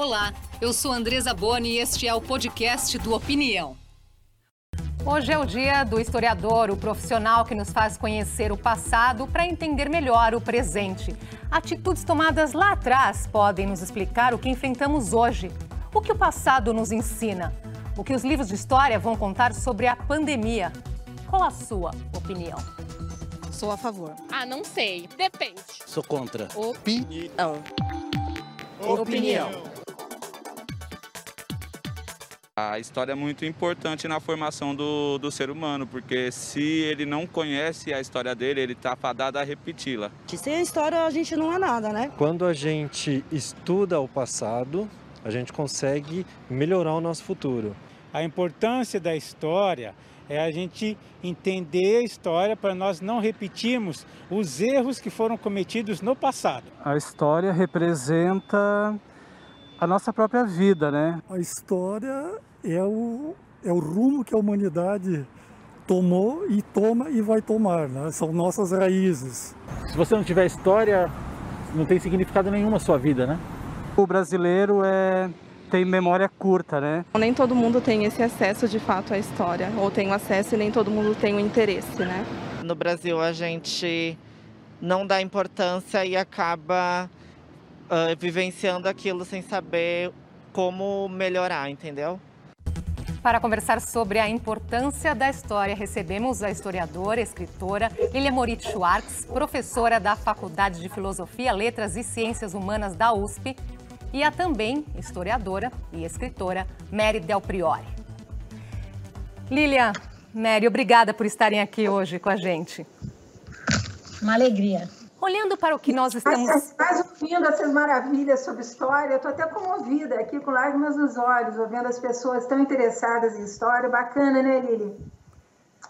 Olá, eu sou Andresa Boni e este é o podcast do Opinião. Hoje é o dia do historiador, o profissional que nos faz conhecer o passado para entender melhor o presente. Atitudes tomadas lá atrás podem nos explicar o que enfrentamos hoje. O que o passado nos ensina? O que os livros de história vão contar sobre a pandemia? Qual a sua opinião? Sou a favor. Ah, não sei. Depende. Sou contra. Opinião. Opinião. A história é muito importante na formação do, do ser humano, porque se ele não conhece a história dele, ele está fadado a repeti-la. Sem a história a gente não é nada, né? Quando a gente estuda o passado, a gente consegue melhorar o nosso futuro. A importância da história é a gente entender a história para nós não repetirmos os erros que foram cometidos no passado. A história representa a nossa própria vida, né? A história é o, é o rumo que a humanidade tomou e toma e vai tomar, né? São nossas raízes. Se você não tiver história, não tem significado nenhum na sua vida, né? O brasileiro é tem memória curta, né? Nem todo mundo tem esse acesso de fato à história, ou tem o acesso e nem todo mundo tem o interesse, né? No Brasil a gente não dá importância e acaba uh, vivenciando aquilo sem saber como melhorar, entendeu? Para conversar sobre a importância da história, recebemos a historiadora, escritora Lilia Moritz Schwartz, professora da Faculdade de Filosofia, Letras e Ciências Humanas da USP, e a também historiadora e escritora Mary Del Priore. Lilia, Mary, obrigada por estarem aqui hoje com a gente. Uma alegria. Olhando para o que nós estamos. Mas, mas ouvindo essas maravilhas sobre história, eu estou até comovida aqui com lágrimas nos olhos, ouvindo as pessoas tão interessadas em história. Bacana, né, Lili?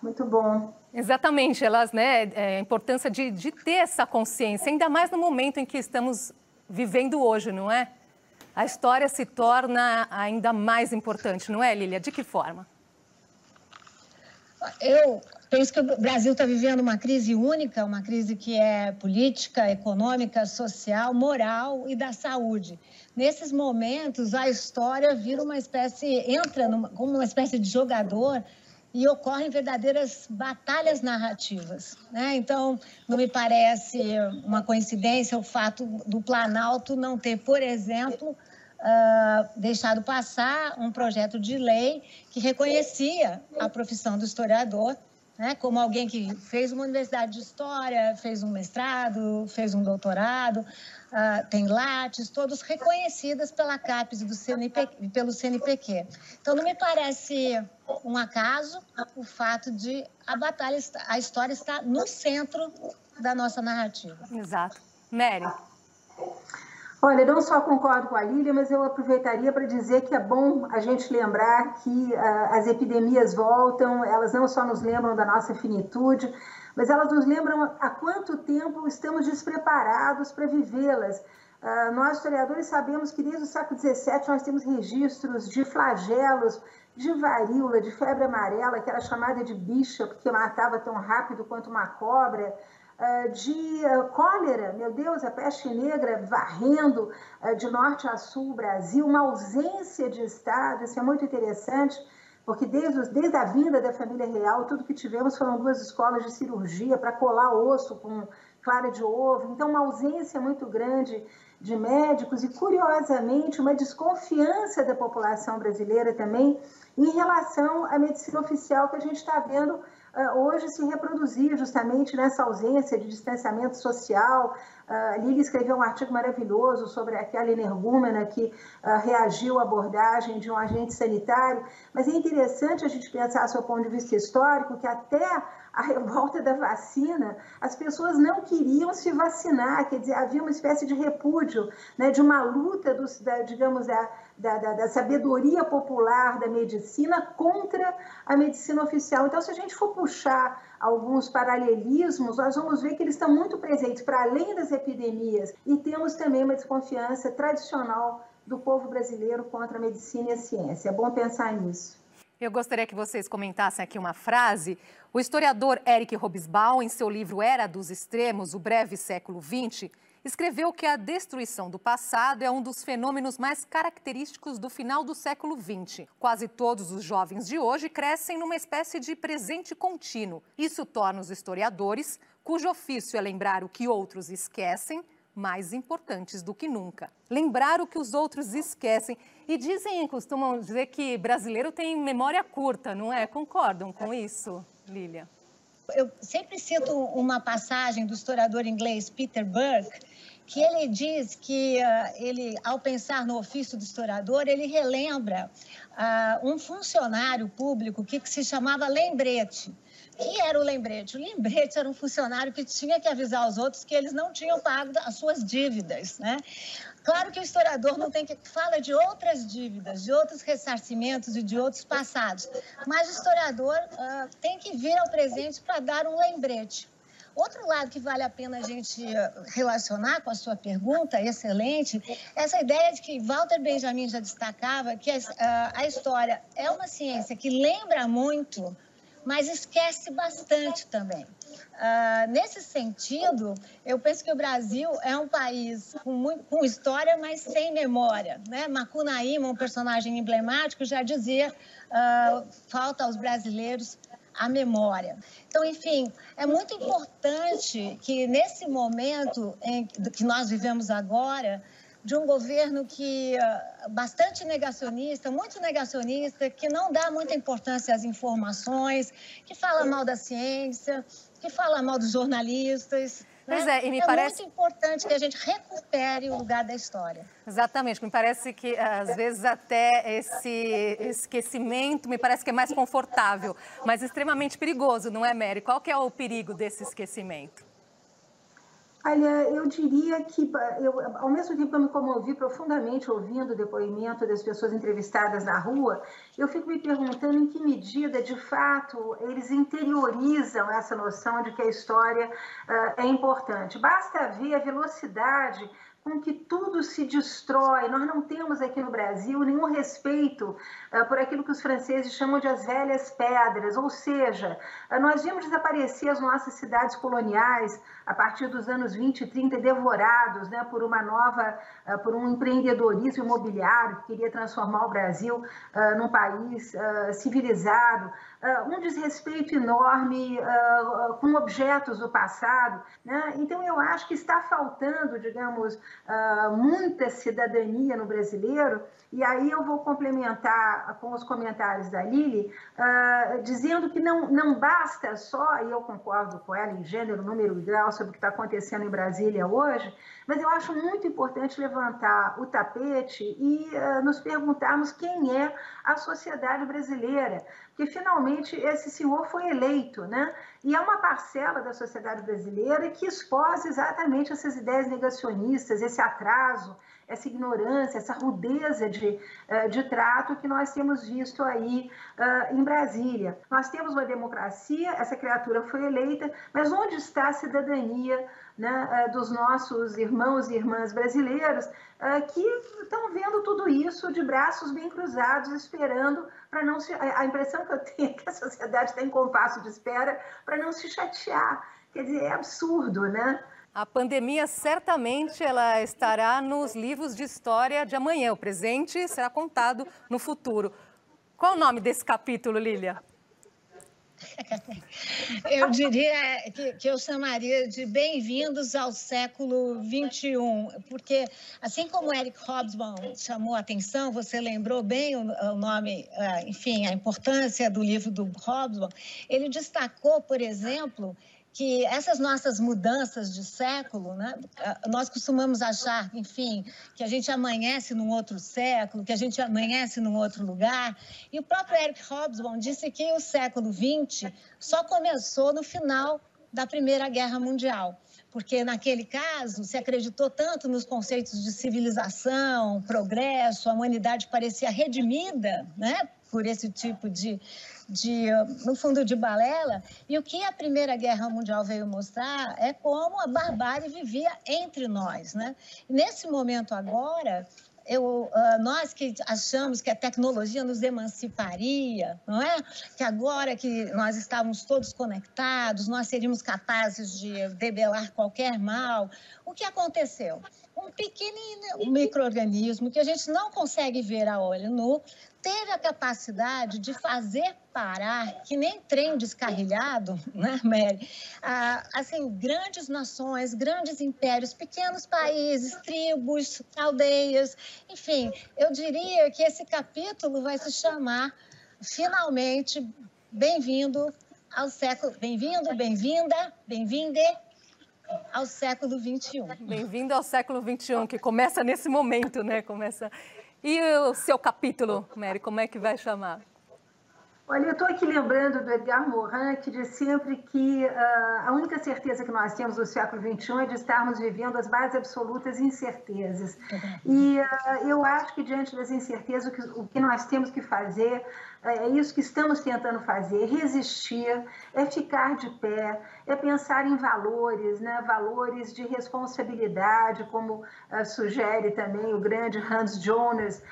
Muito bom. Exatamente, elas, né, é, a importância de, de ter essa consciência, ainda mais no momento em que estamos vivendo hoje, não é? A história se torna ainda mais importante, não é, Lília? De que forma? Eu penso que o Brasil está vivendo uma crise única, uma crise que é política, econômica, social, moral e da saúde. Nesses momentos, a história vira uma espécie, entra numa, como uma espécie de jogador e ocorrem verdadeiras batalhas narrativas. Né? Então, não me parece uma coincidência o fato do Planalto não ter, por exemplo, uh, deixado passar um projeto de lei que reconhecia a profissão do historiador né, como alguém que fez uma universidade de história, fez um mestrado, fez um doutorado, uh, tem lattes, todos reconhecidas pela CAPES do CNP, pelo CNPq. Então, não me parece um acaso o fato de a batalha, a história estar no centro da nossa narrativa. Exato. Mary. Olha, não só concordo com a Lília, mas eu aproveitaria para dizer que é bom a gente lembrar que uh, as epidemias voltam, elas não só nos lembram da nossa finitude, mas elas nos lembram há quanto tempo estamos despreparados para vivê-las. Uh, nós, historiadores, sabemos que desde o século XVII nós temos registros de flagelos, de varíola, de febre amarela, que era chamada de bicha, porque matava tão rápido quanto uma cobra, de ah, cólera, meu Deus, a peste negra varrendo ah, de norte a sul o Brasil, uma ausência de Estado, isso é muito interessante, porque desde, desde a vinda da família real, tudo que tivemos foram duas escolas de cirurgia para colar osso com clara de ovo, então uma ausência muito grande de médicos e, curiosamente, uma desconfiança da população brasileira também em relação à medicina oficial que a gente está vendo hoje se reproduzir justamente nessa ausência de distanciamento social. Uh, Lili escreveu um artigo maravilhoso sobre aquela energúmena que uh, reagiu à abordagem de um agente sanitário, mas é interessante a gente pensar, do ponto de vista histórico, que até a revolta da vacina, as pessoas não queriam se vacinar, quer dizer, havia uma espécie de repúdio, né, de uma luta, dos, da, digamos, da, da, da, da, sabedoria popular da medicina contra a medicina oficial. Então, se a gente for puxar alguns paralelismos, nós vamos ver que eles estão muito presentes para além das epidemias e temos também uma desconfiança tradicional do povo brasileiro contra a medicina e a ciência. É bom pensar nisso. Eu gostaria que vocês comentassem aqui uma frase. O historiador Eric Robesbal, em seu livro Era dos Extremos, o breve século XX, escreveu que a destruição do passado é um dos fenômenos mais característicos do final do século XX. Quase todos os jovens de hoje crescem numa espécie de presente contínuo. Isso torna os historiadores, cujo ofício é lembrar o que outros esquecem, mais importantes do que nunca. Lembrar o que os outros esquecem. E dizem, costumam dizer que brasileiro tem memória curta, não é? Concordam com isso, Lília? Eu sempre cito uma passagem do historiador inglês Peter Burke, que ele diz que uh, ele, ao pensar no ofício do historiador, ele relembra uh, um funcionário público que, que se chamava lembrete. que era o lembrete? O lembrete era um funcionário que tinha que avisar os outros que eles não tinham pago as suas dívidas, né? Claro que o historiador não tem que fala de outras dívidas, de outros ressarcimentos e de outros passados, mas o historiador uh, tem que vir ao presente para dar um lembrete. Outro lado que vale a pena a gente eh, relacionar com a sua pergunta, excelente, essa ideia de que Walter Benjamin já destacava que a, a história é uma ciência que lembra muito, mas esquece bastante também. Uh, nesse sentido, eu penso que o Brasil é um país com, muito, com história, mas sem memória. Né? Macunaíma, um personagem emblemático, já dizia: uh, falta aos brasileiros a memória. Então, enfim, é muito importante que nesse momento em que nós vivemos agora, de um governo que uh, bastante negacionista, muito negacionista, que não dá muita importância às informações, que fala mal da ciência, que fala mal dos jornalistas, Pois é, e me é parece... muito importante que a gente recupere o lugar da história. Exatamente, me parece que às vezes até esse esquecimento me parece que é mais confortável, mas extremamente perigoso, não é, Mary? Qual que é o perigo desse esquecimento? Olha, eu diria que, eu, ao mesmo tempo que eu me comovi profundamente ouvindo o depoimento das pessoas entrevistadas na rua, eu fico me perguntando em que medida, de fato, eles interiorizam essa noção de que a história uh, é importante. Basta ver a velocidade com que tudo se destrói. Nós não temos aqui no Brasil nenhum respeito uh, por aquilo que os franceses chamam de as velhas pedras, ou seja, uh, nós vimos desaparecer as nossas cidades coloniais a partir dos anos 20 e 30, devorados né, por uma nova, uh, por um empreendedorismo imobiliário que queria transformar o Brasil num país civilizado, um desrespeito enorme com objetos do passado. Né? Então, eu acho que está faltando, digamos, muita cidadania no brasileiro, e aí eu vou complementar com os comentários da Lili, dizendo que não, não basta só, e eu concordo com ela em gênero, número e grau sobre o que está acontecendo em Brasília hoje, mas eu acho muito importante levantar o tapete e uh, nos perguntarmos quem é a sociedade brasileira, porque finalmente esse senhor foi eleito, né? E é uma parcela da sociedade brasileira que expôs exatamente essas ideias negacionistas, esse atraso, essa ignorância, essa rudeza de, uh, de trato que nós temos visto aí uh, em Brasília. Nós temos uma democracia, essa criatura foi eleita, mas onde está a cidadania né, uh, dos nossos irmãos e irmãs brasileiros que estão vendo tudo isso de braços bem cruzados, esperando para não se. A impressão que eu tenho é que a sociedade tem compasso de espera para não se chatear. Quer dizer, é absurdo, né? A pandemia certamente ela estará nos livros de história de amanhã. O presente será contado no futuro. Qual o nome desse capítulo, Lília? Eu diria que, que eu chamaria de bem-vindos ao século XXI, porque, assim como Eric Hobsbawm chamou a atenção, você lembrou bem o, o nome, eh, enfim, a importância do livro do Hobsbawm, ele destacou, por exemplo, que essas nossas mudanças de século, né, nós costumamos achar, enfim, que a gente amanhece num outro século, que a gente amanhece num outro lugar. E o próprio Eric Hobsbawm disse que o século XX só começou no final da Primeira Guerra Mundial porque naquele caso se acreditou tanto nos conceitos de civilização, progresso, a humanidade parecia redimida, né, por esse tipo de, de, no fundo, de balela. E o que a Primeira Guerra Mundial veio mostrar é como a barbárie vivia entre nós. Né? Nesse momento agora, eu, uh, nós que achamos que a tecnologia nos emanciparia, não é? Que agora que nós estávamos todos conectados, nós seríamos capazes de debelar qualquer mal. O que aconteceu? Um pequenino microorganismo que a gente não consegue ver a olho nu teve a capacidade de fazer parar, que nem trem descarrilhado, né, Mary? Ah, assim, grandes nações, grandes impérios, pequenos países, tribos, aldeias, enfim, eu diria que esse capítulo vai se chamar, finalmente, Bem-vindo ao século. Bem-vindo, bem-vinda, bem-vinde ao século XXI. Bem-vindo ao século XXI, que começa nesse momento, né? Começa e o seu capítulo, Mary, como é que vai chamar? Olha, eu estou aqui lembrando do Edgar Morin, que diz sempre que uh, a única certeza que nós temos no século XXI é de estarmos vivendo as mais absolutas incertezas. E uh, eu acho que, diante das incertezas, o que, o que nós temos que fazer é isso que estamos tentando fazer, resistir, é ficar de pé, é pensar em valores, né? valores de responsabilidade, como uh, sugere também o grande Hans Jonas,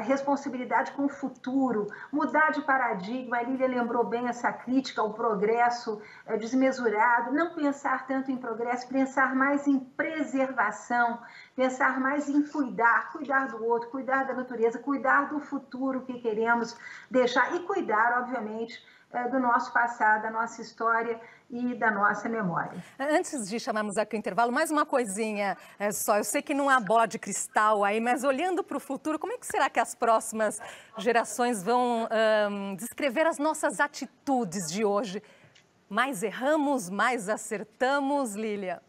responsabilidade com o futuro, mudar de paradigma. A Lília lembrou bem essa crítica ao progresso uh, desmesurado, não pensar tanto em progresso, pensar mais em preservação, pensar mais em cuidar, cuidar do outro, cuidar da natureza, cuidar do futuro que queremos deixar e cuidar, obviamente, eh, do nosso passado, da nossa história e da nossa memória. Antes de chamarmos aqui o intervalo, mais uma coisinha é, só. Eu sei que não há bola de cristal aí, mas olhando para o futuro, como é que será que as próximas gerações vão um, descrever as nossas atitudes de hoje? Mais erramos, mais acertamos, Lília?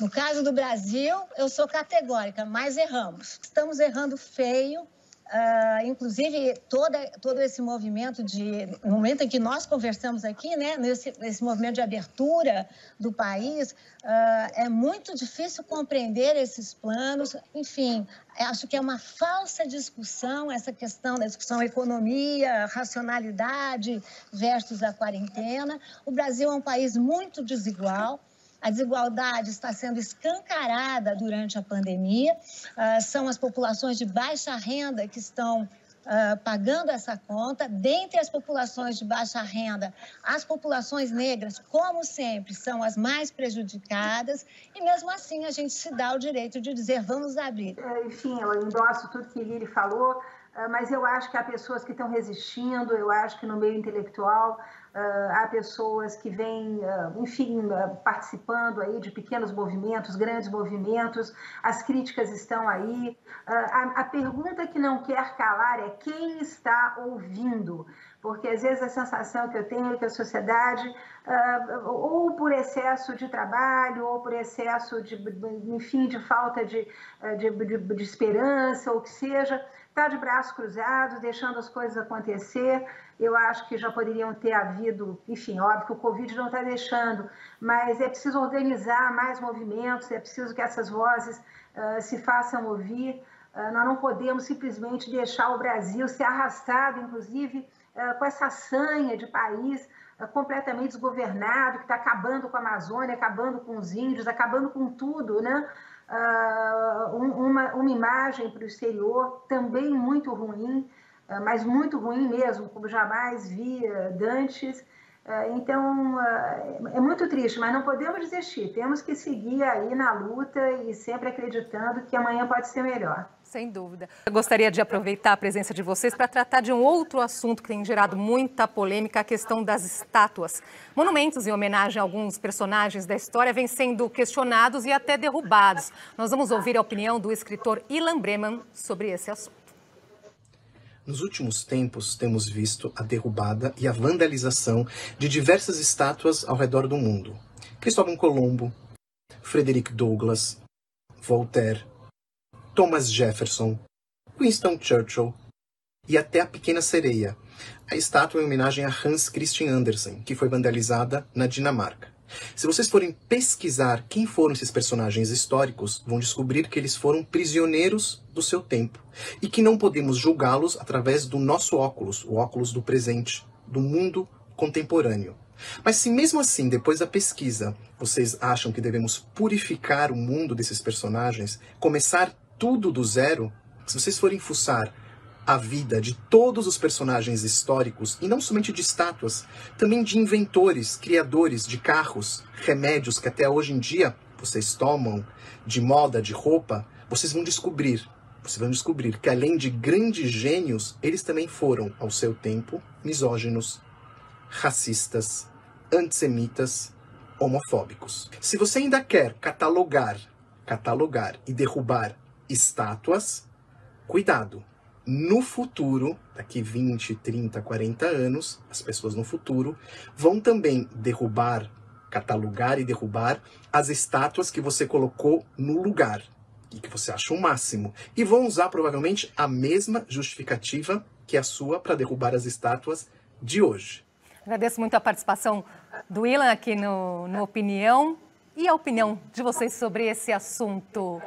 No caso do Brasil, eu sou categórica, mais erramos. Estamos errando feio Uh, inclusive, toda, todo esse movimento de. No momento em que nós conversamos aqui, né, nesse, nesse movimento de abertura do país, uh, é muito difícil compreender esses planos. Enfim, acho que é uma falsa discussão essa questão da discussão economia, racionalidade versus a quarentena. O Brasil é um país muito desigual. A desigualdade está sendo escancarada durante a pandemia. Uh, são as populações de baixa renda que estão uh, pagando essa conta. Dentre as populações de baixa renda, as populações negras, como sempre, são as mais prejudicadas. E mesmo assim, a gente se dá o direito de dizer: vamos abrir. É, enfim, eu endosso tudo que Lili falou ah, mas eu acho que há pessoas que estão resistindo, eu acho que no meio intelectual há pessoas que vêm, enfim, participando aí de pequenos movimentos, grandes movimentos, as críticas estão aí. A, a pergunta que não quer calar é quem está ouvindo? porque às vezes a sensação que eu tenho é que a sociedade, ou por excesso de trabalho, ou por excesso de, enfim, de falta de, de, de, de esperança, ou que seja, está de braços cruzados, deixando as coisas acontecer. Eu acho que já poderiam ter havido, enfim, óbvio que o Covid não está deixando, mas é preciso organizar mais movimentos, é preciso que essas vozes uh, se façam ouvir. Uh, nós não podemos simplesmente deixar o Brasil ser arrastado, inclusive, uh, com essa sanha de país completamente desgovernado, que está acabando com a Amazônia, acabando com os índios, acabando com tudo, né? Uh, uma, uma imagem para o exterior também muito ruim, uh, mas muito ruim mesmo, como jamais via dantes. Uh, então, é muito triste, mas não podemos desistir. Temos que seguir aí na luta e sempre acreditando que amanhã pode ser melhor. Sem dúvida. Eu gostaria de aproveitar a presença de vocês para tratar de um outro assunto que tem gerado muita polêmica, a questão das estátuas. Monumentos em homenagem a alguns personagens da história vêm sendo questionados e até derrubados. Nós vamos ouvir a opinião do escritor Ilan Breman sobre esse assunto. Nos últimos tempos, temos visto a derrubada e a vandalização de diversas estátuas ao redor do mundo. Cristóvão Colombo, Frederick Douglass, Voltaire, Thomas Jefferson, Winston Churchill e até a Pequena Sereia, a estátua em homenagem a Hans Christian Andersen, que foi vandalizada na Dinamarca. Se vocês forem pesquisar quem foram esses personagens históricos, vão descobrir que eles foram prisioneiros do seu tempo e que não podemos julgá-los através do nosso óculos, o óculos do presente, do mundo contemporâneo. Mas se mesmo assim, depois da pesquisa, vocês acham que devemos purificar o mundo desses personagens, começar tudo do zero, se vocês forem fuçar a vida de todos os personagens históricos, e não somente de estátuas, também de inventores, criadores de carros, remédios que até hoje em dia vocês tomam, de moda, de roupa, vocês vão descobrir, vocês vão descobrir que além de grandes gênios, eles também foram, ao seu tempo, misóginos, racistas, antissemitas, homofóbicos. Se você ainda quer catalogar, catalogar e derrubar estátuas, cuidado, no futuro, daqui 20, 30, 40 anos, as pessoas no futuro vão também derrubar, catalogar e derrubar as estátuas que você colocou no lugar e que você acha o máximo. E vão usar provavelmente a mesma justificativa que a sua para derrubar as estátuas de hoje. Agradeço muito a participação do Ilan aqui no, no Opinião e a opinião de vocês sobre esse assunto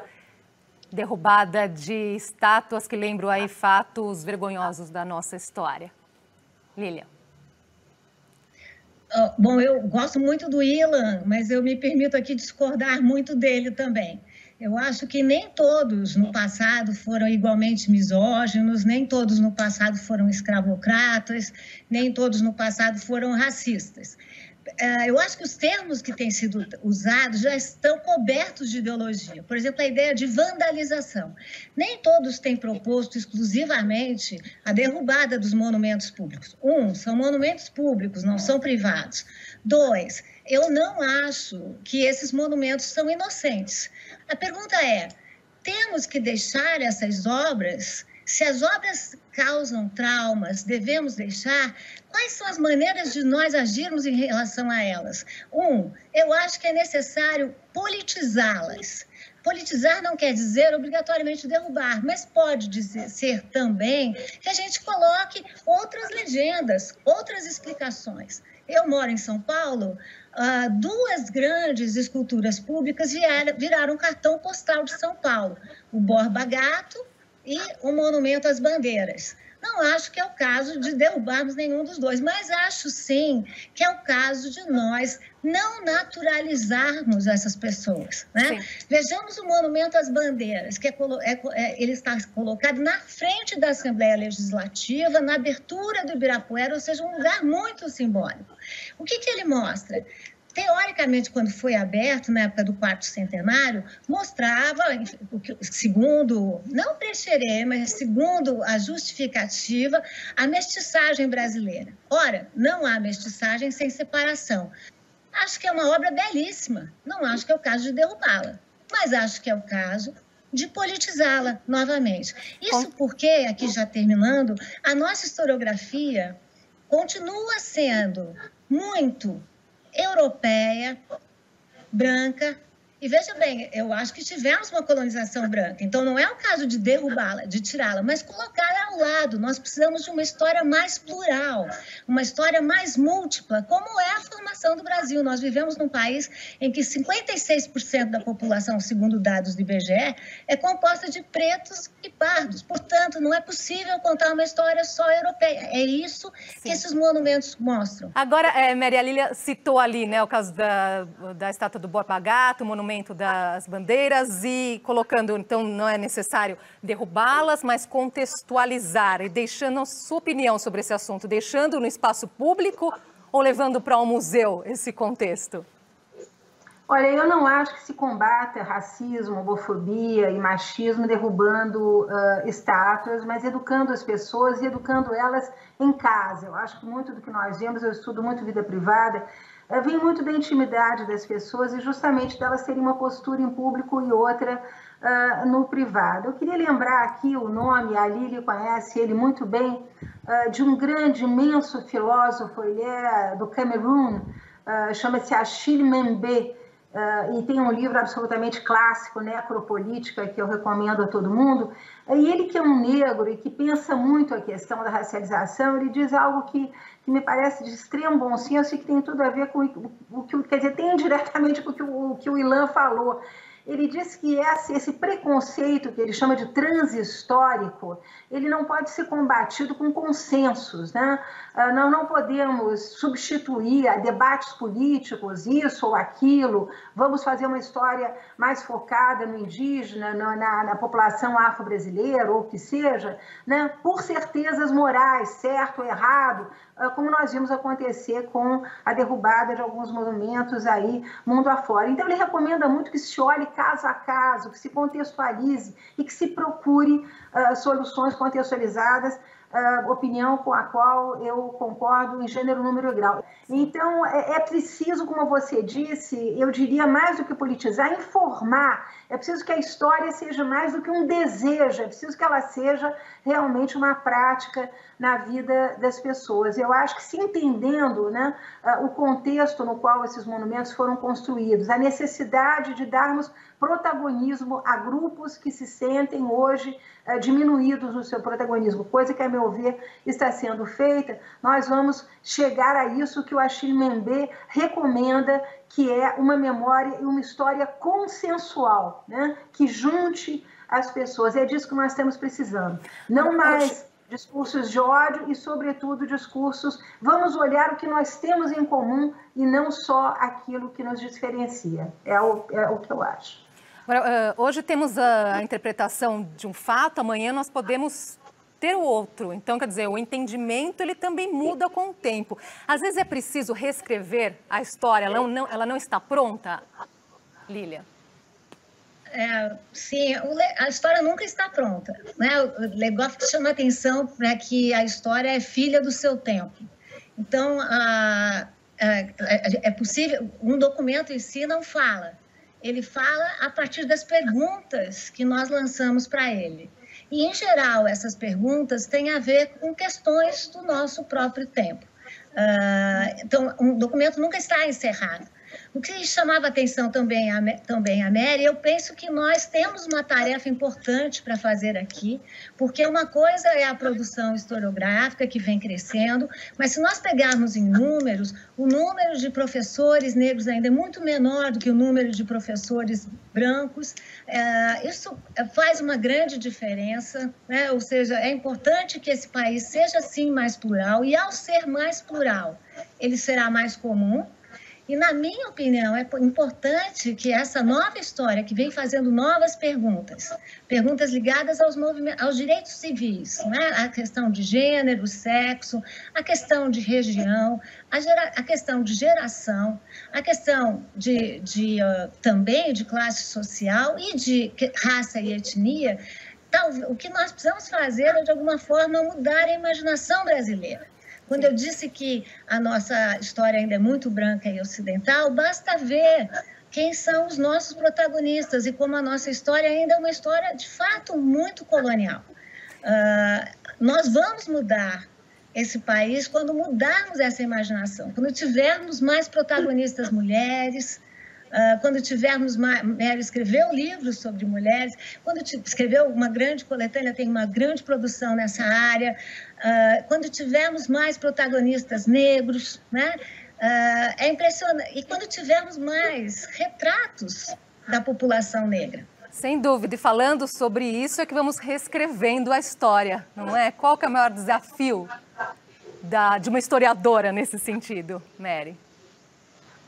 derrubada de estátuas que lembram aí fatos vergonhosos da nossa história. Lília. Uh, bom, eu gosto muito do Ilan, mas eu me permito aqui discordar muito dele também. Eu acho que nem todos no passado foram igualmente misóginos, nem todos no passado foram escravocratas, nem todos no passado foram racistas. É, eu acho que os termos que têm sido usados já estão cobertos de ideologia. Por exemplo, a ideia de vandalização. Nem todos têm proposto exclusivamente a derrubada dos monumentos públicos. Um, são monumentos públicos, não são privados. Dois, eu não acho que esses monumentos são inocentes. A pergunta é: temos que deixar essas obras se as obras causam traumas, devemos deixar? Quais são as maneiras de nós agirmos em relação a elas? Um, eu acho que é necessário politizá-las. Politizar não quer dizer obrigatoriamente derrubar, mas pode dizer, ser também que a gente coloque outras legendas, outras explicações. Eu moro em São Paulo, uh, duas grandes esculturas públicas viraram cartão postal de São Paulo: o Borba Gato e o Monumento às Bandeiras. Não acho que é o caso de derrubarmos nenhum dos dois, mas acho sim que é o caso de nós não naturalizarmos essas pessoas. Né? Vejamos o Monumento às Bandeiras, que é, é, é, ele está colocado na frente da Assembleia Legislativa, na abertura do Ibirapuera, ou seja, um lugar muito simbólico. O que, que ele mostra? Teoricamente, quando foi aberto, na época do quarto centenário, mostrava, segundo, não Peixerê, mas segundo a justificativa, a mestiçagem brasileira. Ora, não há mestiçagem sem separação. Acho que é uma obra belíssima, não acho que é o caso de derrubá-la, mas acho que é o caso de politizá-la novamente. Isso porque, aqui já terminando, a nossa historiografia continua sendo muito europeia, branca. E veja bem, eu acho que tivemos uma colonização branca, então não é o caso de derrubá-la, de tirá-la, mas colocá-la ao lado. Nós precisamos de uma história mais plural, uma história mais múltipla, como é a formação do Brasil. Nós vivemos num país em que 56% da população, segundo dados do IBGE, é composta de pretos e pardos. Portanto, não é possível contar uma história só europeia. É isso Sim. que esses monumentos mostram. Agora, é, Maria Lília citou ali né, o caso da, da estátua do Borba Gato, o monumento das bandeiras, e colocando, então, não é necessário derrubá-las, mas contextualizar e deixando a sua opinião sobre esse assunto, deixando no espaço público ou levando para um museu esse contexto? Olha, eu não acho que se combata racismo, homofobia e machismo derrubando uh, estátuas, mas educando as pessoas e educando elas em casa. Eu acho que muito do que nós vemos, eu estudo muito vida privada, uh, vem muito da intimidade das pessoas e justamente delas terem uma postura em público e outra uh, no privado. Eu queria lembrar aqui o nome, a Lili conhece ele muito bem, de um grande, imenso filósofo, ele é do Camerun, chama-se Achille Mbembe, Uh, e tem um livro absolutamente clássico, Necropolítica, que eu recomendo a todo mundo. E ele que é um negro e que pensa muito a questão da racialização, ele diz algo que, que me parece de extremo bom senso e que tem tudo a ver com o, o que, quer dizer, tem diretamente com o que o, o que o Ilan falou. ele diz que esse, esse preconceito que ele chama de transhistórico, ele não pode ser combatido com consensos, né? Ah, não, não podemos substituir a debates políticos, isso ou aquilo, vamos fazer uma história mais focada no indígena, na, na, na população afro-brasileira, ou o que seja, né? por certezas morais, certo ou errado, ah, como nós vimos acontecer com a derrubada de alguns monumentos aí mundo afora. Então ele recomenda muito que se olhe caso a caso, que se contextualize e que se procure uh, soluções contextualizadas uh, opinião com a qual eu concordo em gênero, número e grau. Então, é, é preciso, como você disse, eu diria mais do que politizar, informar. É preciso que a história seja mais do que um desejo, é preciso que ela seja realmente uma prática na vida das pessoas. Eu acho que se entendendo né, o contexto no qual esses monumentos foram construídos, a necessidade de darmos protagonismo a grupos que se sentem hoje eh, diminuídos no seu protagonismo, coisa que, a meu ver, está sendo feita, nós vamos chegar a isso que o Achille Mbembe recomenda, que é uma memória e uma história consensual, né? que junte as pessoas. É disso que nós estamos precisando. Não mais discursos de ódio e, sobretudo, discursos. Vamos olhar o que nós temos em comum e não só aquilo que nos diferencia. É o, é o que eu acho. Agora, uh, hoje temos a interpretação de um fato, amanhã nós podemos ter o outro. Então, quer dizer, o entendimento ele também muda com o tempo. Às vezes é preciso reescrever a história, ela não, ela não está pronta, Lília? É, sim, a história nunca está pronta. Né? O Legoff chama a atenção para que a história é filha do seu tempo. Então, a, a, é possível, um documento em si não fala, ele fala a partir das perguntas que nós lançamos para ele. E, em geral, essas perguntas têm a ver com questões do nosso próprio tempo. Uh, então, um documento nunca está encerrado. O que chamava atenção também a, também a Mary, eu penso que nós temos uma tarefa importante para fazer aqui, porque uma coisa é a produção historiográfica que vem crescendo, mas se nós pegarmos em números, o número de professores negros ainda é muito menor do que o número de professores brancos. É, isso faz uma grande diferença, né? ou seja, é importante que esse país seja sim mais plural, e ao ser mais plural, ele será mais comum e, na minha opinião, é importante que essa nova história, que vem fazendo novas perguntas, perguntas ligadas aos, aos direitos civis, né? a questão de gênero, sexo, a questão de região, a, gera, a questão de geração, a questão de, de uh, também de classe social e de raça e etnia, Tal, o que nós precisamos fazer é, de alguma forma, mudar a imaginação brasileira. Quando eu disse que a nossa história ainda é muito branca e ocidental, basta ver quem são os nossos protagonistas e como a nossa história ainda é uma história de fato muito colonial. Uh, nós vamos mudar esse país quando mudarmos essa imaginação, quando tivermos mais protagonistas mulheres, quando tivermos, Mary escreveu livros sobre mulheres, quando escreveu uma grande coletânea, tem uma grande produção nessa área, uh, quando tivermos mais protagonistas negros, né? Uh, é impressionante. E quando tivermos mais retratos da população negra. Sem dúvida. E falando sobre isso é que vamos reescrevendo a história, não é? Qual que é o maior desafio da, de uma historiadora nesse sentido, Mary?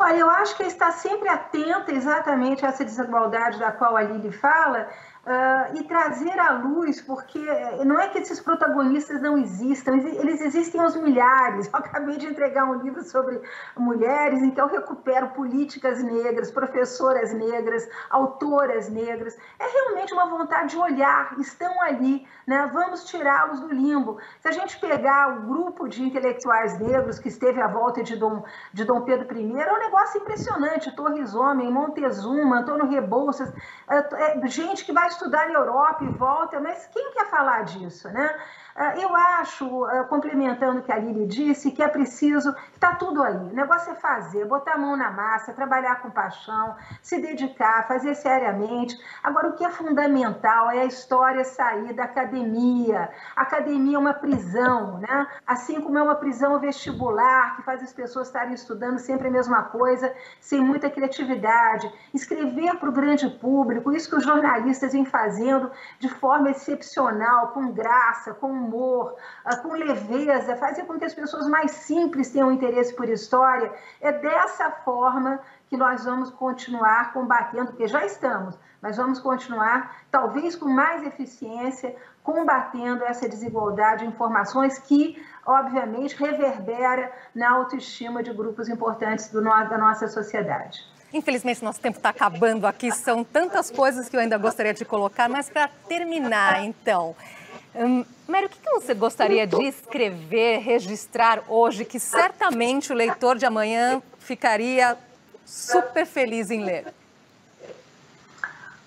Olha, eu acho que está sempre atenta exatamente a essa desigualdade da qual a Lili fala, Uh, e trazer à luz, porque não é que esses protagonistas não existam, eles existem aos milhares. Eu acabei de entregar um livro sobre mulheres, em que eu recupero políticas negras, professoras negras, autoras negras. É realmente uma vontade de olhar, estão ali, né? vamos tirá-los do limbo. Se a gente pegar o grupo de intelectuais negros que esteve à volta de Dom, de Dom Pedro I, é um negócio impressionante. Torres Homem, Montezuma, Antônio Rebouças, é, é, gente que vai estudar na Europa e volta, mas quem quer falar disso, né? Ah, eu acho, ah, complementando o que a Lili disse, que é preciso, está tudo aí. O negócio é fazer, botar a mão na massa, trabalhar com paixão, se dedicar, fazer seriamente. Agora, o que é fundamental é a história sair da academia. A academia é uma prisão, né? Assim como é uma prisão vestibular, que faz as pessoas estarem estudando sempre a mesma coisa, sem muita criatividade. Escrever para o grande público, isso que os jornalistas vêm fazendo de forma excepcional, com graça, com humor, ah, com leveza, fazer com que as pessoas mais simples tenham interesse por história. É dessa forma que nós vamos continuar combatendo, porque já estamos, mas vamos continuar, talvez com mais eficiência, combatendo essa desigualdade de informações que, obviamente, reverbera na autoestima de grupos importantes do, da nossa sociedade. Infelizmente, nosso tempo está acabando aqui. São tantas coisas que eu ainda gostaria de colocar, mas para terminar, então. Hum, Mário, o que você gostaria de escrever, registrar hoje, que certamente o leitor de amanhã ficaria super feliz em ler?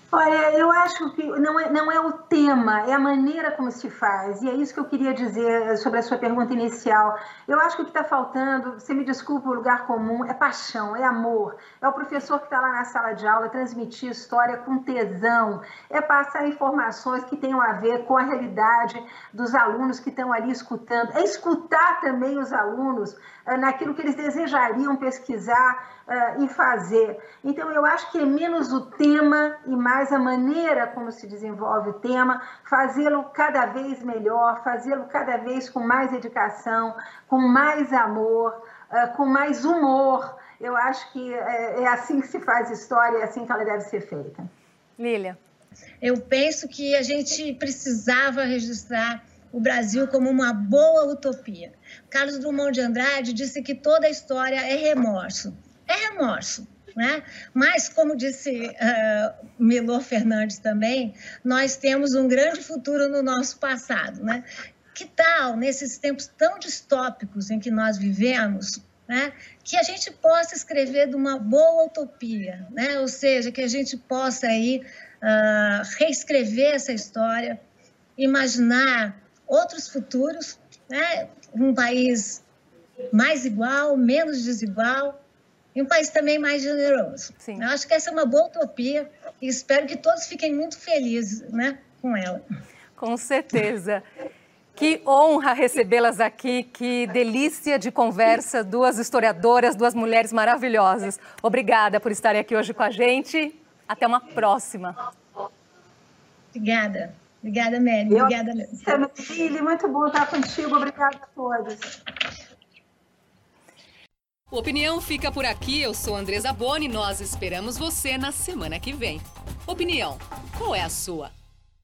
Olha, eu acho que não é, não é o tema, é a maneira como se faz. E é isso que eu queria dizer sobre a sua pergunta inicial. Eu acho que o que está faltando, você me desculpa o lugar comum, é paixão, é amor. É o professor que está lá na sala de aula transmitir história com tesão, é passar informações que tenham a ver com a realidade dos alunos que estão ali escutando, é escutar também os alunos uh, naquilo que eles desejariam pesquisar uh, e fazer. Então, eu acho que é menos o tema e mais a maneira como se desenvolve o tema, fazê-lo cada vez melhor, fazê-lo cada vez com mais dedicação, com mais amor, uh, com mais humor. Eu acho que é, é assim que se faz história, é assim que ela deve ser feita. Lília. Eu penso que a gente precisava registrar o Brasil como uma boa utopia. Carlos Drummond de Andrade disse que toda história é remorso é remorso. Né? Mas, como disse uh, Milor Fernandes também, nós temos um grande futuro no nosso passado. Né? Que tal, nesses tempos tão distópicos em que nós vivemos, né, que a gente possa escrever de uma boa utopia, né? ou seja, que a gente possa aí, uh, reescrever essa história, imaginar outros futuros, né? um país mais igual, menos desigual, e um país também mais generoso. Sim. Eu acho que essa é uma boa utopia e espero que todos fiquem muito felizes né, com ela. Com certeza. Que honra recebê-las aqui, que delícia de conversa, duas historiadoras, duas mulheres maravilhosas. Obrigada por estarem aqui hoje com a gente. Até uma próxima. Obrigada. Obrigada, Mary. Obrigada, Lili. Muito bom estar contigo. Obrigada a todos. O Opinião fica por aqui. Eu sou Andresa Boni. Nós esperamos você na semana que vem. Opinião, qual é a sua?